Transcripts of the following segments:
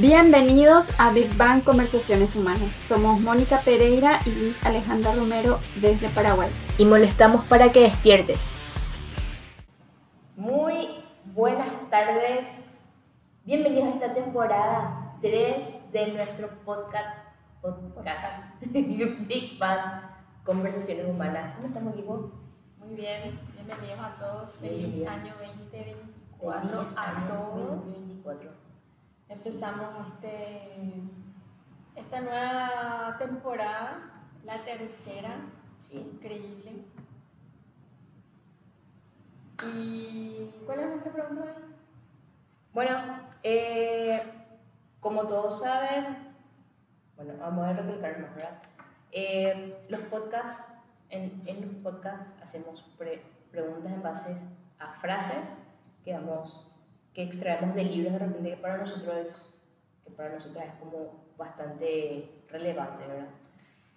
Bienvenidos a Big Bang Conversaciones Humanas. Somos Mónica Pereira y Luis Alejandra Romero desde Paraguay. Y molestamos para que despiertes. Muy buenas tardes. Bienvenidos a esta temporada 3 de nuestro podcast, podcast Big Bang Conversaciones Humanas. ¿Cómo estamos, Ivo? Muy bien, bienvenidos a todos. Feliz año 2024 Feliz a año todos. 2024. Empezamos este, esta nueva temporada, la tercera. Sí. Increíble. ¿Y cuál es nuestra pregunta hoy? Bueno, eh, como todos saben, bueno, vamos a recalcar más, ¿verdad? Eh, los podcasts, en, en, los podcasts hacemos preguntas en base a frases que vamos que extraemos de libros de repente que para nosotros es, que para nosotras es como bastante relevante, ¿verdad?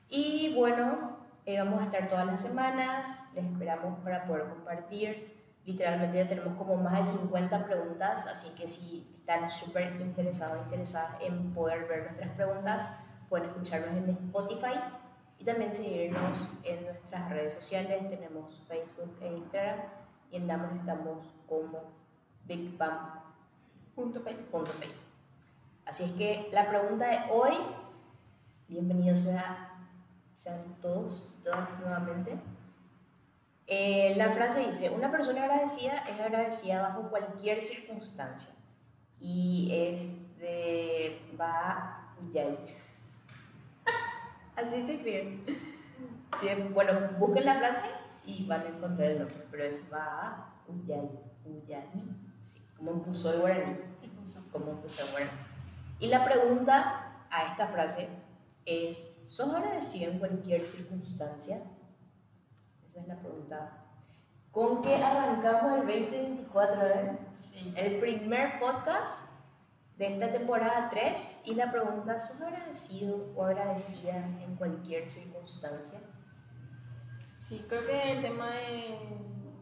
Y bueno, eh, vamos a estar todas las semanas, les esperamos para poder compartir. Literalmente ya tenemos como más de 50 preguntas, así que si están súper interesados, interesadas en poder ver nuestras preguntas, pueden escucharnos en Spotify y también seguirnos en nuestras redes sociales. Tenemos Facebook e Instagram y en ambos estamos como bigbam.pay. Así es que la pregunta de hoy, bienvenidos sean todos y todas nuevamente. Eh, la frase dice, una persona agradecida es agradecida bajo cualquier circunstancia. Y es de Uyay. Así se escribe. Sí, bueno, busquen la frase y van a encontrar el nombre, pero es Ba Uyay. Como puso el guaraní. Como puso el guaraní. Y la pregunta a esta frase es, ¿sos agradecido en cualquier circunstancia? Esa es la pregunta. ¿Con qué arrancamos el 2024? Eh? Sí. El primer podcast de esta temporada 3 y la pregunta, ¿sos agradecido o agradecida en cualquier circunstancia? Sí, creo que el tema de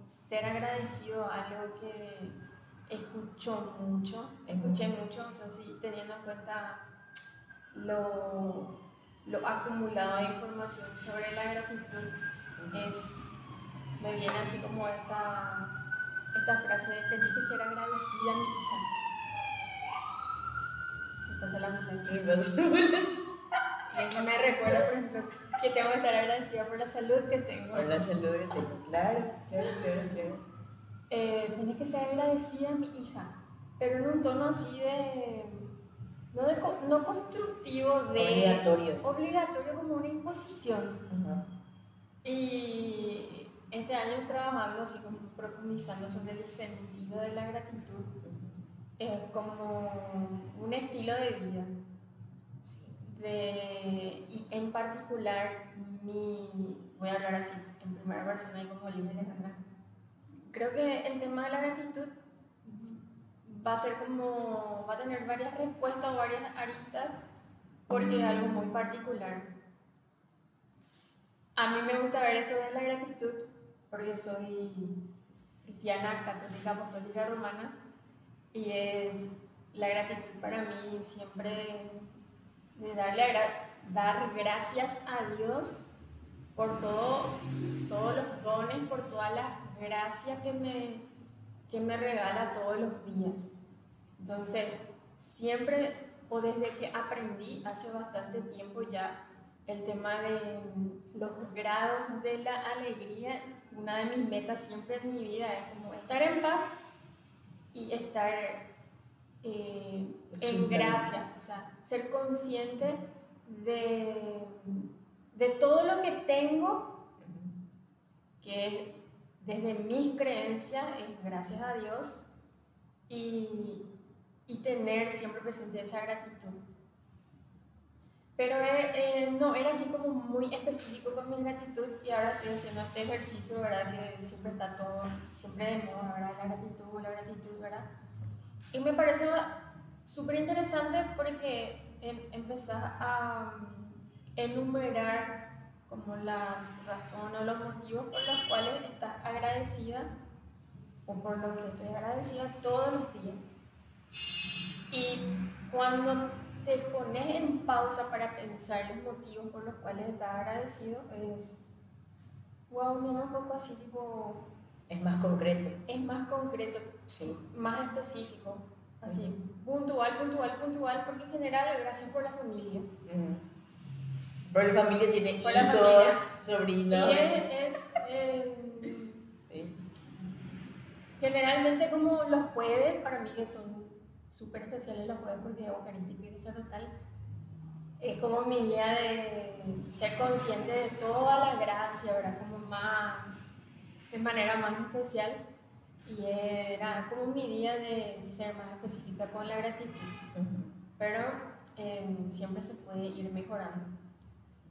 ser agradecido, algo que escucho mucho, escuché mucho, o sea, sí, teniendo en cuenta lo, lo acumulado de información sobre la gratitud, es, me viene así como estas, esta frase de tenés que ser agradecida, mi hija. Me pasa la ambulancia. Y eso me recuerda, por ejemplo, que tengo que estar agradecida por la salud que tengo. Por la salud que tengo, claro, claro, claro, claro eh, que ser agradecida a mi hija, pero en un tono así de, no, de, no constructivo, de... Obligatorio. Obligatorio como una imposición. Y este año trabajando así como profundizando sobre el sentido de la gratitud, es como un estilo de vida. De, y en particular, mi, voy a hablar así en primera persona y como líder Alejandra, creo que el tema de la gratitud va a ser como, va a tener varias respuestas o varias aristas porque es algo muy particular. A mí me gusta ver esto de la gratitud porque soy cristiana, católica, apostólica, romana y es la gratitud para mí siempre de darle dar gracias a Dios por todo, todos los dones, por todas las gracia que me, que me regala todos los días. Entonces, siempre, o desde que aprendí hace bastante tiempo ya, el tema de los grados de la alegría, una de mis metas siempre en mi vida es como estar en paz y estar eh, en gracia, o sea, ser consciente de, de todo lo que tengo, que es desde mis creencias, es gracias a Dios, y, y tener siempre presente esa gratitud. Pero eh, eh, no, era así como muy específico con mi gratitud y ahora estoy haciendo este ejercicio, ¿verdad? Que siempre está todo, siempre de moda, ¿verdad? La gratitud, la gratitud, ¿verdad? Y me parece súper interesante porque em, empezás a mm, enumerar como las razones o los motivos por los cuales estás agradecida o por lo que estoy agradecida todos los días. Y cuando te pones en pausa para pensar los motivos por los cuales estás agradecido, es, wow, mira un poco así, tipo, Es más concreto. es más concreto, Sí. más específico, así, puntual, puntual, puntual, porque en general, gracias por la familia. Pero la familia tiene hijos, familia. sobrinos. Y es, es, eh, Sí. Generalmente como los jueves, para mí que son súper especiales los jueves porque es eucarístico y sacerdotal, es como mi día de ser consciente de toda la gracia, ¿verdad? Como más, de manera más especial. Y era como mi día de ser más específica con la gratitud. Ujú. Pero eh, siempre se puede ir mejorando.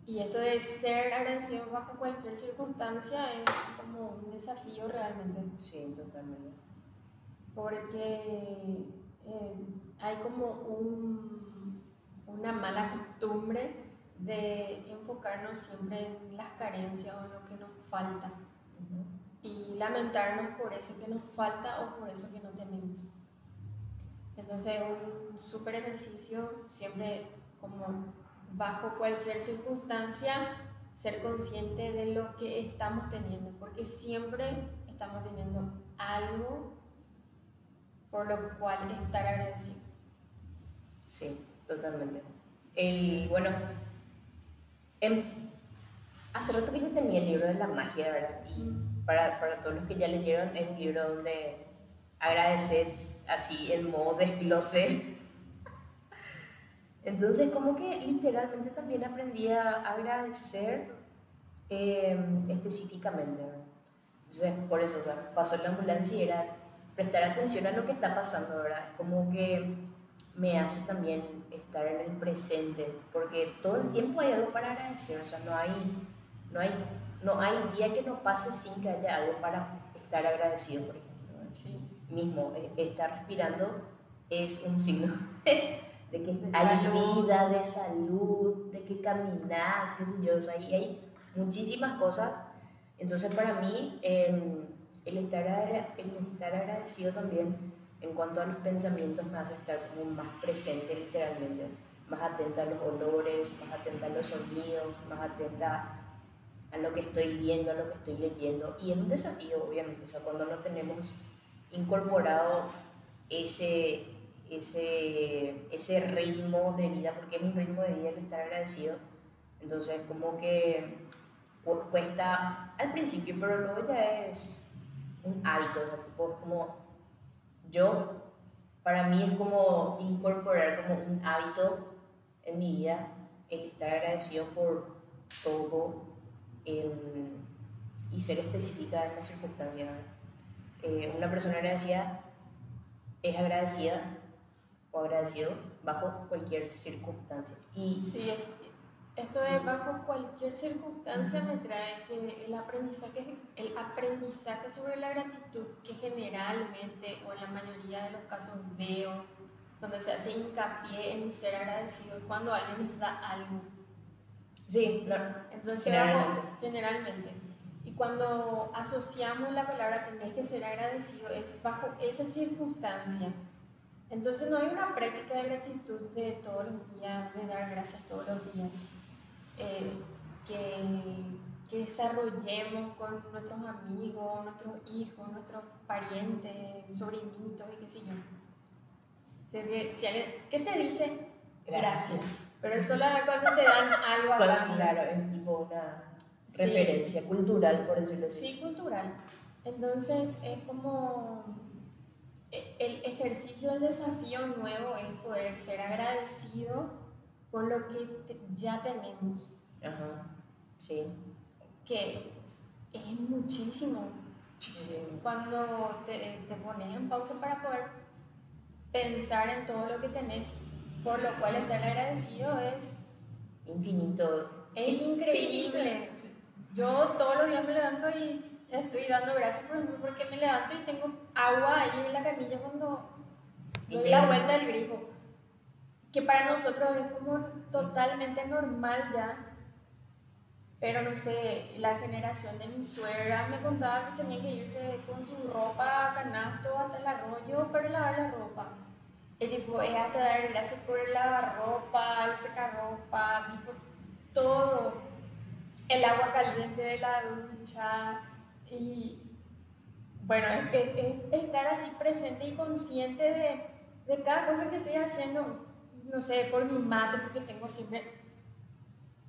Y esto de ser agradecido bajo cualquier circunstancia es como un desafío realmente Sí, totalmente. porque eh, hay como un- una mala costumbre de enfocarnos siempre en las carencias o en lo que nos falta Ujú. y lamentarnos por eso que nos falta o por eso que no tenemos. Entonces un súper ejercicio siempre como bajo cualquier circunstancia ser consciente de lo que estamos teniendo, porque siempre estamos teniendo algo por lo cual estar agradecido. Sí, totalmente. El, bueno, em, hace rato que yo tenía el libro de la magia, ¿verdad? Y para, para todos los que ya leyeron, es un libro donde agradeces así en modo desglose. Entonces, como que literalmente también aprendí a agradecer em, específicamente. Entonces, por eso, o sea, pasó la ambulancia y era prestar atención a lo que está pasando, ¿verdad? Es como que me hace también estar en el presente, porque todo el tiempo hay algo para agradecer, o sea, no hay, no hay, no hay día que no pase sin que haya algo para estar agradecido, por ejemplo. Sí. Mismo, eh, estar respirando es un signo de que De hay salud. vida, de salud, de que caminas, qué sé yo, o sea, ahí hay muchísimas cosas. Entonces, para mí, em, el, estar el estar agradecido también en cuanto a los pensamientos me hace estar como más presente, literalmente, más atenta a los olores, más atenta a los sonidos, más atenta a lo que estoy viendo, a lo que estoy leyendo. Y es un desafío, obviamente, o sea, cuando no tenemos incorporado ese, ese, ese ritmo de vida, porque es un ritmo de vida el estar agradecido. Entonces, como que cu- cuesta al principio, pero luego ya es un hábito, o sea, tipo, es como yo, para mí es como incorporar como un hábito en mi vida el estar agradecido por todo em, y ser específica en las circunstancias. Eh, una persona agradecida es agradecida o agradecido bajo cualquier circunstancia. Y Sí, esto de bajo cualquier circunstancia me trae que el aprendizaje, el aprendizaje sobre la gratitud que generalmente o en la mayoría de los casos veo, donde se hace hincapié en ser agradecido cuando alguien nos da algo. sí, no, Entonces, Generalmente. bajo- generalmente. Y cuando asociamos la palabra tenés que ser agradecido, es bajo esa circunstancia. Entonces, no hay una práctica de gratitud de todos los días, de dar gracias todos los días, eh, que, que desarrollemos con nuestros amigos, nuestros hijos, nuestros parientes, sobrinitos y qué sé yo. Que si alguien- ¿Qué se dice? gracias. Pero solo cuando te dan algo a cambio. claro, es tipo una Sí. referencia cultural, por decirlo así. Sí, cultural. Entonces es como el ejercicio del desafío nuevo es poder ser agradecido por lo que te- ya tenemos, Ajá, sí. que es, es muchísimo. sí. Cuando te, te pones en pausa para poder pensar en todo lo que tenés, por lo cual estar agradecido es Infinito. Es increíble. O sea, Yo todos los días me levanto y estoy dando gracias por ejemplo, porque me levanto y tengo agua ahí en la canilla cuando Y doy la vuelta del grifo. Que para nosotros es como totalmente normal ya. Pero no sé, la generación de mi suegra me contaba que tenía que irse con su ropa a canasto hasta el arroyo para lavar la ropa. Es tipo, es hasta dar gracias por el lavarropa, el secarropa, tipo, todo. El agua caliente de la ducha. Y bueno, es, es- es estar así presente y consciente de, de cada cosa que estoy haciendo. No sé, por mi mate, porque tengo siempre.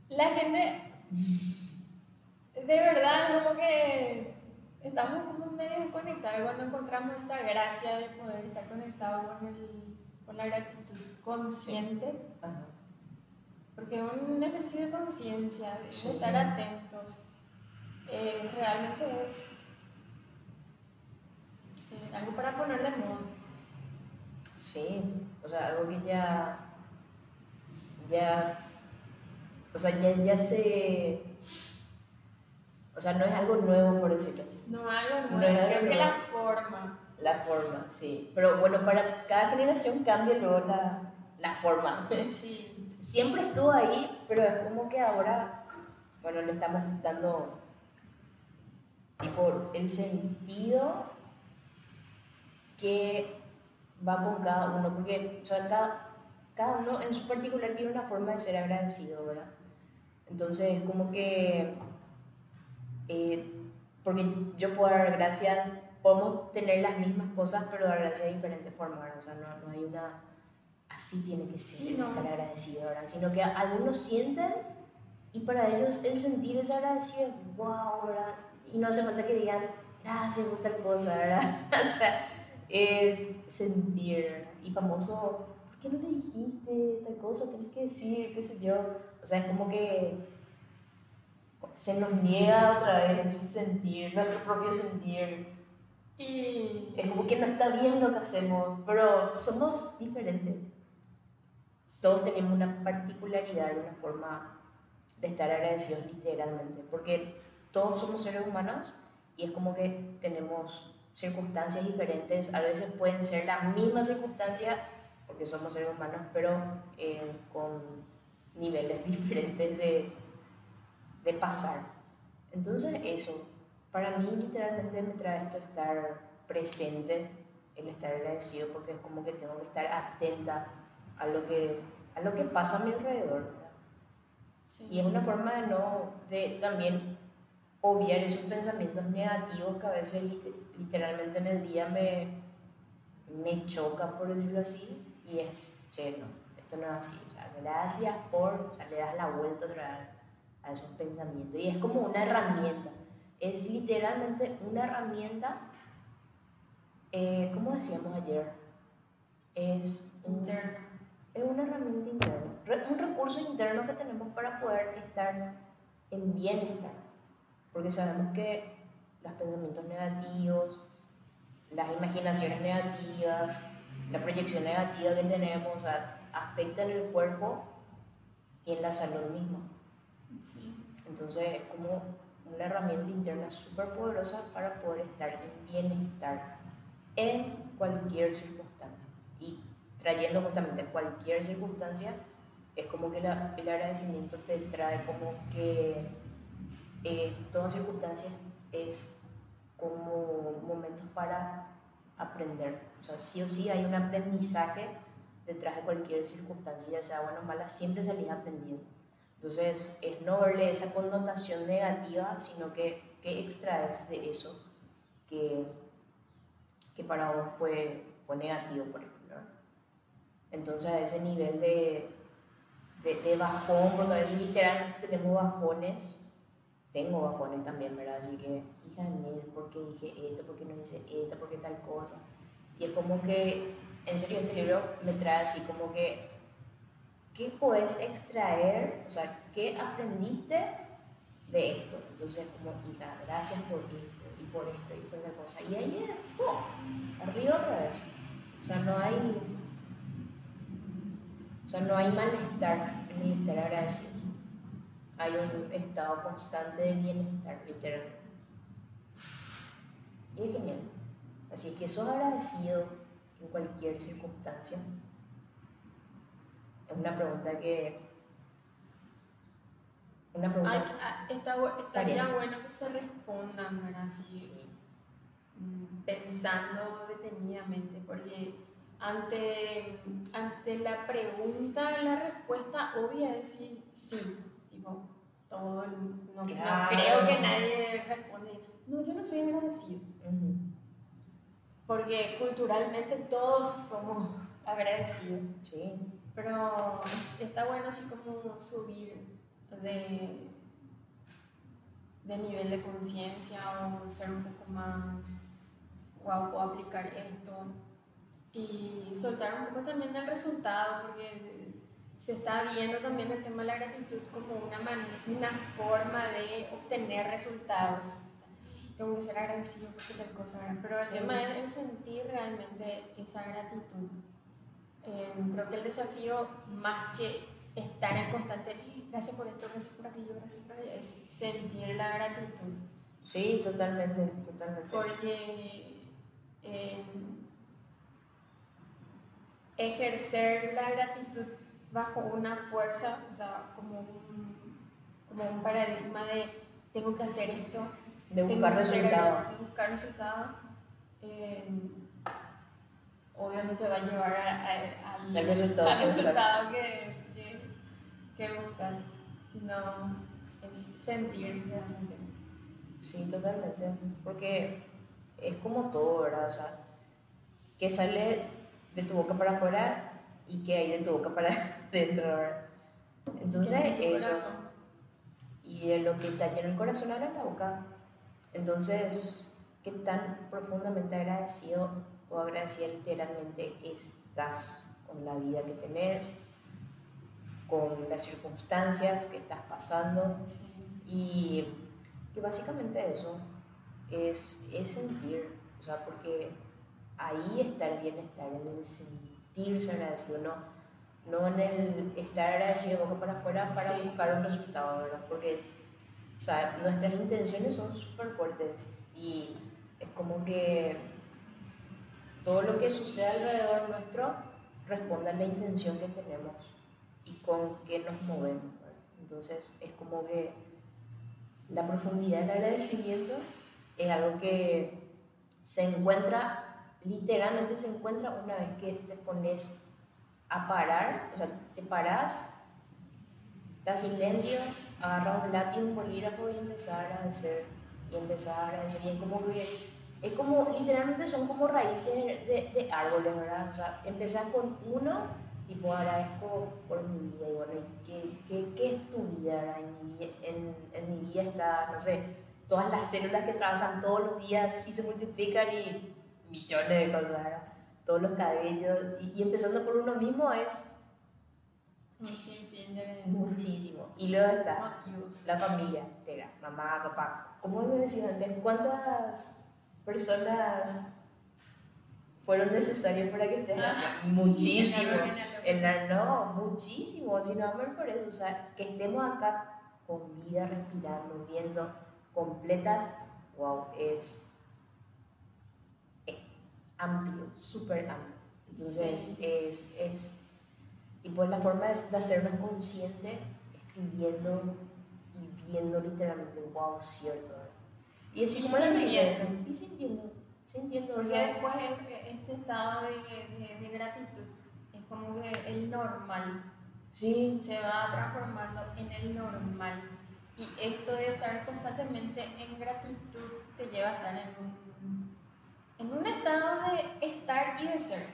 La gente. De verdad, como que estamos como medio desconectados cuando encontramos esta gracia de poder estar conectados con, el, con la gratitud consciente, porque es un ejercicio de conciencia, de Sí. estar atentos. Eh, realmente es eh, algo para poner de moda. Sí, o sea, algo que ya. Ya. O sea, ya, ya se. O sea, no es algo nuevo, por decirlo así. No algo No nuevo, es algo creo que la forma. La forma, sí. Pero bueno, para cada generación cambia luego la, la forma. Sí, Siempre estuvo ahí, pero es como que ahora, bueno, le estamos dando tipo el sentido que va con cada uno, porque o sea, cada, cada uno en su particular tiene una forma de ser agradecido, ¿verdad? Entonces, como que, eh, porque yo puedo dar gracias, podemos tener las mismas cosas, pero dar gracias de diferentes formas, ¿verdad? O sea, no, no hay una, así tiene que ser, Sí, no. estar agradecido, ¿verdad? Sino que algunos sienten y para ellos el sentir ese agradecido es wow, ¿verdad? Y no hace falta que digan gracias por tal cosa, ¿verdad? o sea, es sentir. Y famoso, ¿por qué no le dijiste tal cosa? Tienes que decir, qué sé yo. O sea, es como que se nos niega otra vez ese sentir, nuestro propio sentir. y Es como que no está bien lo que hacemos, pero somos diferentes. Todos tenemos una particularidad y una forma de estar agradecidos literalmente, porque todos somos seres humanos y es como que tenemos circunstancias diferentes, a veces pueden ser la misma circunstancia, porque somos seres humanos, pero eh, con niveles diferentes de, de pasar. Entonces eso, para mí literalmente me trae esto estar presente, el estar agradecido, porque es como que tengo que estar atenta a lo que, a lo que pasa a mi alrededor. sí. Y es una forma de no, de también obviar esos pensamientos negativos que a veces lit- literalmente en el día me, me choca, por decirlo así, y es, che, no, esto no es así. O sea, gracias por, o sea, le das la vuelta otra vez a esos pensamientos. Y es como una herramienta, es literalmente una herramienta, eh, como decíamos ayer, es un, es una herramienta interna, un recurso interno que tenemos para poder estar en bienestar. Porque sabemos que los pensamientos negativos, las imaginaciones negativas, la proyección negativa que tenemos, o sea, afectan el cuerpo y en la salud misma. Sí. Entonces es como una herramienta interna súper poderosa para poder estar en bienestar en cualquier circunstancia. Y trayendo justamente cualquier circunstancia, es como que la- el agradecimiento te trae como que eh, todas circunstancias es como momentos para aprender. O sea, sí o sí hay un aprendizaje detrás de cualquier circunstancia, ya sea buena o mala, siempre salís aprendiendo. Entonces, es no verle esa connotación negativa, sino que, que extraes de eso que, que para vos fue, fue negativo, por ejemplo. Entonces, a ese nivel de, de, de bajón, porque a veces literalmente tenemos bajones, tengo bajones también, ¿verdad? Así que, hija de mil, ¿por qué dije esto? ¿Por qué no hice esto? ¿Por qué tal cosa? Y es como que, en serio, este libro me trae así como que ¿qué puedes extraer? O sea, ¿qué aprendiste de esto? Entonces, como, hija, gracias por esto, y por esto, y por esa cosa. Y ahí es, ¡fum! arriba otra vez. O sea, no hay, o sea, no hay malestar en estar agradecido. Hay un estado constante de bienestar, literalmente. Y es genial. Así es que sos agradecido en cualquier circunstancia. Es una pregunta que. Una pregunta. Ay, ah, está estaría bueno que se respondan, ¿verdad? Así, Sí. mm, pensando detenidamente, porque ante, ante la pregunta, la respuesta obvia es sí, sí. Tipo, todo el, no, no Claro. creo que nadie responde, no, yo no soy agradecido. Ujú. Porque culturalmente todos somos agradecidos. Sí, Pero está bueno así como subir de, de nivel de conciencia o ser un poco más, wow, puedo aplicar esto. Y soltar un poco también del resultado, porque se está viendo también el tema de la gratitud como una, una forma de obtener resultados. O sea, tengo que ser agradecido porque tal cosa, ¿verdad? pero el Sí. tema es el sentir realmente esa gratitud. Eh, creo que el desafío, más que estar en constante, gracias por esto, gracias por aquello, gracias por aquello, es sentir la gratitud. sí, totalmente, totalmente. Porque eh, ejercer la gratitud bajo una fuerza, o sea, como un, como un paradigma de tengo que hacer esto, De buscar resultados. de buscar resultados, eh, obvio no te va a llevar a- a- al, Al resultado al que buscas. resultado que, que, que buscas, sino es sentir realmente. Sí, totalmente. Porque es como todo, ¿verdad? O sea, que sale de tu boca para afuera y que hay de tu boca para ¿verdad? Entonces, eso. corazón. Y de lo que está lleno el corazón habla la boca. Entonces, ¿qué tan profundamente agradecido o agradecida literalmente estás con la vida que tenés, con las circunstancias que estás pasando? Sí. Y, y básicamente eso es, es sentir, o sea, porque ahí está el bienestar, en el sentirse agradecido, no, no en el estar agradecido de boca para afuera para Sí. buscar un resultado, ¿verdad? Porque o sea, nuestras intenciones son súper fuertes y es como que todo lo que sucede alrededor nuestro responde a la intención que tenemos y con qué nos movemos. ¿verdad? Entonces es como que la profundidad del agradecimiento es algo que se encuentra, literalmente se encuentra una vez que te pones a parar, o sea, te paras, das silencio, agarras un lápiz, un bolígrafo y empezar a hacer, y empezar a agradecer. Y es como que, es como, literalmente son como raíces de, de árboles, ¿verdad? O sea, empezar con uno, tipo agradezco por mi vida, y bueno, ¿y ¿qué, qué, qué es tu vida? En mi, en, en mi vida está, no sé, todas las células que trabajan todos los días y se multiplican y millones de cosas, ¿verdad? Todos los cabellos, y, y empezando por uno mismo es de muchísimo. Y luego está motivos. la familia entera, mamá, papá. Como me decía antes, ¿cuántas personas fueron necesarias para que estés acá? Muchísimo. En la, no, muchísimo. Si no, amor, por eso, o sea, que estemos acá con vida, respirando, viendo, completas, wow, es amplio, súper amplio. Entonces, Sí. es, es tipo la forma de, de hacernos conscientes, escribiendo y viendo literalmente, wow, cierto. ¿verdad? Y así como sintiendo. risa, y sintiendo, sintiendo, Porque sea, después este- este estado de, de, de gratitud es como que el normal sí, se va transformando en el normal. Y esto de estar constantemente en gratitud te lleva a estar en un, en un estado de estar y de ser.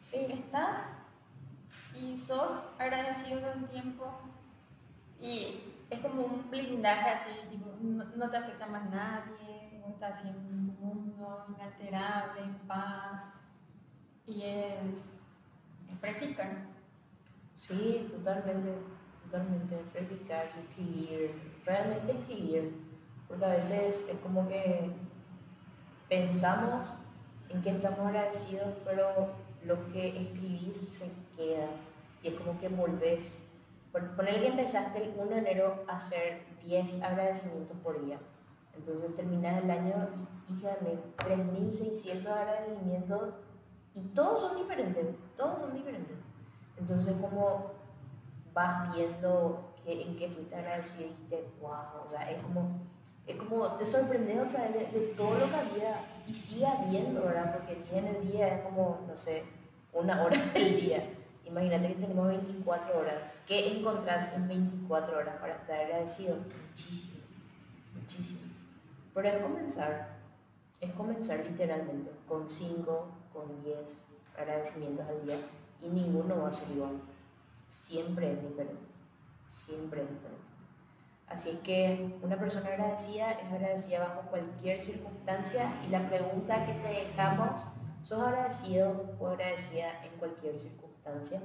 sí, Estás y sos agradecido todo el tiempo y es como un blindaje así, tipo, no, no te afecta más nadie, no estás así en un mundo inalterable, en paz y es, es practicar. Sí, totalmente, totalmente. Practicar y escribir, realmente escribir. Porque a veces es como que pensamos en que estamos agradecidos, pero lo que escribís se queda. Y es como que volvés. Por poner que empezaste el 1 de enero a hacer 10 agradecimientos por día. Entonces terminas el año y, hija, me 3.600 agradecimientos y todos son diferentes, todos son diferentes. Entonces, como vas viendo que, en qué fuiste agradecido y dijiste, wow, o sea, es como, es como te sorprendes otra vez de, de todo lo que había y sigue habiendo, ¿verdad? Porque día en el día es como, no sé, una hora del día. Imagínate que tenemos 24 horas. ¿Qué encontrás en 24 horas para estar agradecido? Muchísimo, muchísimo. Pero es comenzar, es comenzar literalmente con 5, con 10 agradecimientos al día y ninguno va a ser igual. Siempre es diferente, siempre es diferente. Así es que una persona agradecida es agradecida bajo cualquier circunstancia y la pregunta que te dejamos, ¿sos agradecido o agradecida en cualquier circunstancia?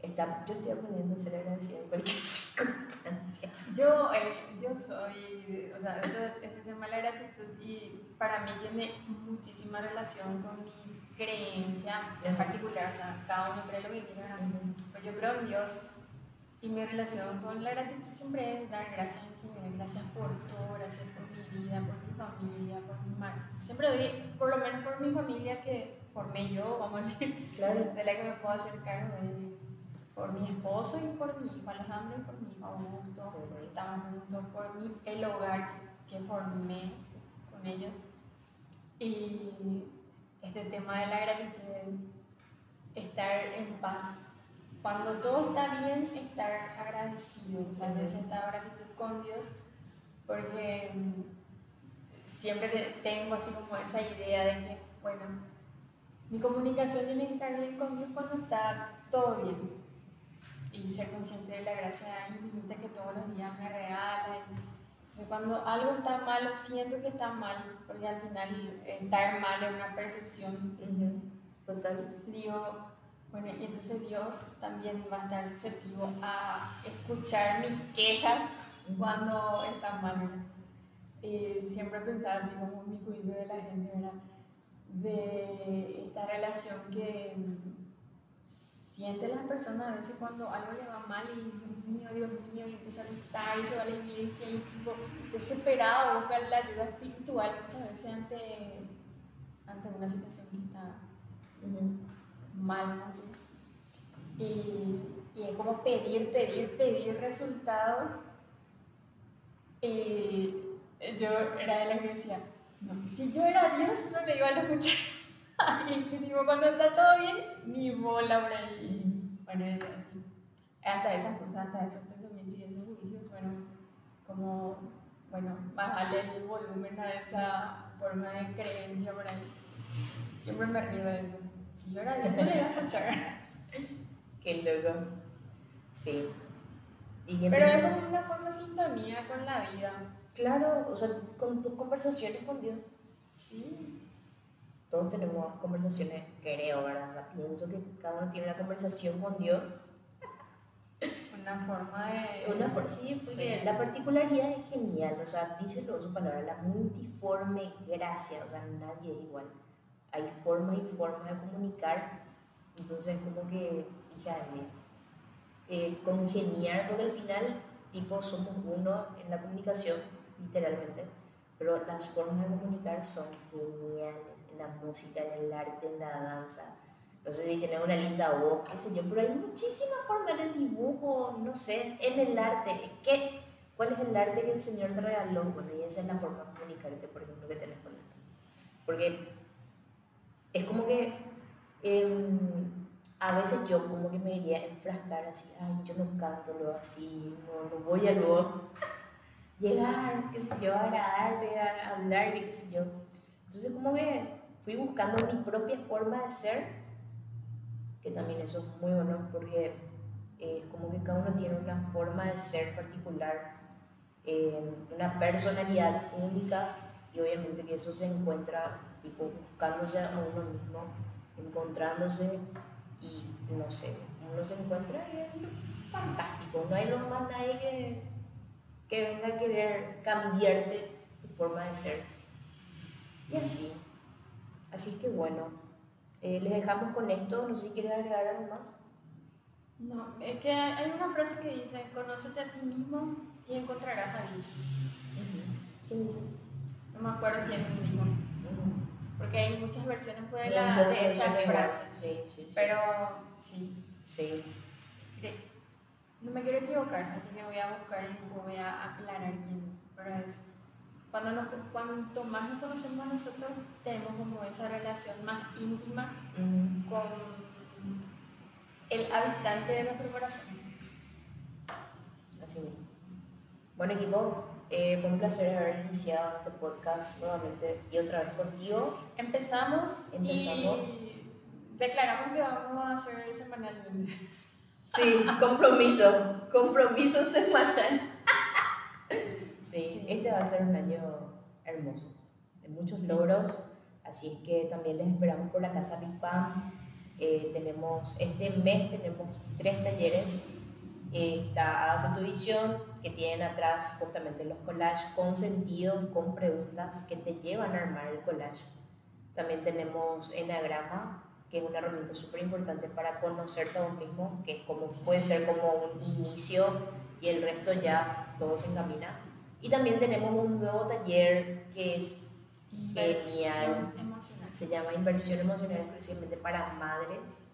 Está, yo estoy aprendiendo a ser agradecida en cualquier circunstancia. Yo, eh, yo soy, o sea, este, este, tema de la gratitud y para mí tiene muchísima relación con mi creencia en particular, o sea, cada uno cree lo que quiere, Pero yo creo en Dios y mi relación con la gratitud siempre es dar gracias en general, gracias por todo, gracias por mi vida, por mi familia, por mi madre. Siempre doy, por lo menos por mi familia que formé yo, vamos a decir, claro. de la que me puedo hacer cargo de por mi esposo y por mi hijo Alejandro y por mi hijo Augusto, porque estaban juntos, por mi, el hogar que formé con ellos. Y este tema de la gratitud, estar en paz cuando todo está bien, estar agradecido, o sea, esta gratitud con Dios, porque mm, siempre tengo así como esa idea de que, bueno, mi comunicación tiene que estar bien con Dios cuando está todo bien y ser consciente de la gracia infinita que todos los días me regala. Entonces, cuando algo está mal o siento que está mal, porque al final estar mal es una percepción, total. Digo, bueno, y entonces Dios también va a estar receptivo a escuchar mis quejas cuando están mal. Eh, siempre pensaba así como mi juicio de la gente, ¿verdad? De esta relación que mm, sienten las personas a veces cuando algo le va mal y Dios mío, Dios mío, y empieza a rezar y se va a la iglesia y tipo desesperado busca la ayuda espiritual muchas veces ante, ante una situación que está mal, así. Y, y, es como pedir, pedir, pedir resultados. Y yo era de la que decía, no, si yo era Dios, no le iba a escuchar que digo, cuando está todo bien, ni bola por ahí. Bueno, así. Hasta esas cosas, hasta esos pensamientos y esos juicios fueron como, bueno, bajarle el volumen a esa forma de creencia por ahí. Siempre me río de eso. Yo era Dios, no le iba a escuchar. Qué loco. Sí. Pero es como una forma de sintonía con la vida. Claro, o sea, con tus conversaciones con Dios. Sí. Todos tenemos conversaciones, creo, ¿verdad? O sea, pienso que cada uno tiene una conversación con Dios. Una forma de... Una sí, porque la particularidad es genial, o sea, dice todo su palabra, la multiforme gracia, o sea, nadie es igual hay forma y forma de comunicar. Entonces, como que dije, ay, eh, congeniar, porque al final, tipo, somos uno en la comunicación, literalmente, pero las formas de comunicar son geniales, en la música, en el arte, en la danza. No sé si tener una linda voz, qué sé yo, pero hay muchísimas formas en el dibujo, no sé, en el arte. ¿Qué, ¿Cuál es el arte que el Señor te regaló? Bueno, y esa es la forma de comunicarte, por ejemplo, que tenés con él. Porque es como que em, a veces yo como que me iría a enfrascar así, ay, yo no canto lo así, no, no voy a luego llegar, qué sé yo, a agradarle, a hablarle, qué sé yo. Entonces como que fui buscando mi propia forma de ser, que también eso es muy bueno porque es como que cada uno tiene una forma de ser particular, em, una personalidad única y obviamente que eso se encuentra tipo buscándose a uno mismo, encontrándose y no sé, uno se encuentra y es fantástico, no hay más nadie que, que venga a querer cambiarte tu forma de ser. Y así, así que bueno, eh, les dejamos con esto, no sé si quieres agregar algo más. No, es que hay una frase que dice, conócete a ti mismo y encontrarás a Dios. ¿Quién dice? No me acuerdo quién dijo. Porque hay muchas versiones pues, de, la, de esa frase. Sí, sí, sí. Pero sí. Sí. No me quiero equivocar, así que voy a buscar y voy a aclarar quién. Pero es. Cuando nos, cuanto más nos conocemos a nosotros, tenemos como esa relación más íntima con el habitante de nuestro corazón. Así mismo. Bueno, equipo, eh, fue un placer haber iniciado este podcast nuevamente y otra vez contigo. Empezamos, Empezamos. y declaramos que vamos a hacer semanalmente. Sí, compromiso, compromiso semanal. Sí, Sí. este va a ser un año hermoso, de muchos Sí. logros, así es que también les esperamos por la Casa Big Bang. Eh, tenemos, este mes tenemos tres talleres. Está Hace tu visión, que tienen atrás justamente los collages con sentido, con preguntas que te llevan a armar el collage. También tenemos Enagrama, que es una herramienta súper importante para conocerte a vos mismo, que es como, puede ser como un inicio y el resto ya todo se encamina. Y también tenemos un nuevo taller que es genial. Inversión emocional. Se llama Inversión Emocional exclusivamente para madres,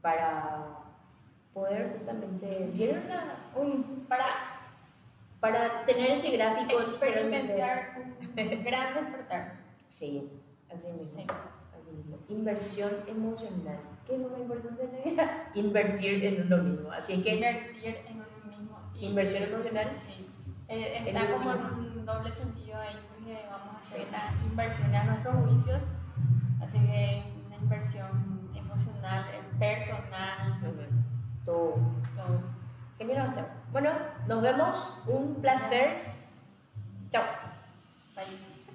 para poder justamente, ¿vieron la- un, Para para tener ese gráfico experimentar un gran despertar. Sí, así mismo. Sí. Así mismo. Inversión emocional. ¿Qué es lo más importante de la vida? Invertir en uno mismo. Así es que Invertir en uno mismo. Y- inversión emocional. Sí. Eh, está como en un doble sentido ahí porque vamos a hacer Sí. una inversión a nuestros juicios. Así que una inversión emocional, personal, todo. Todo. Genial, Bueno, nos vemos. Un placer. Chao. Bye.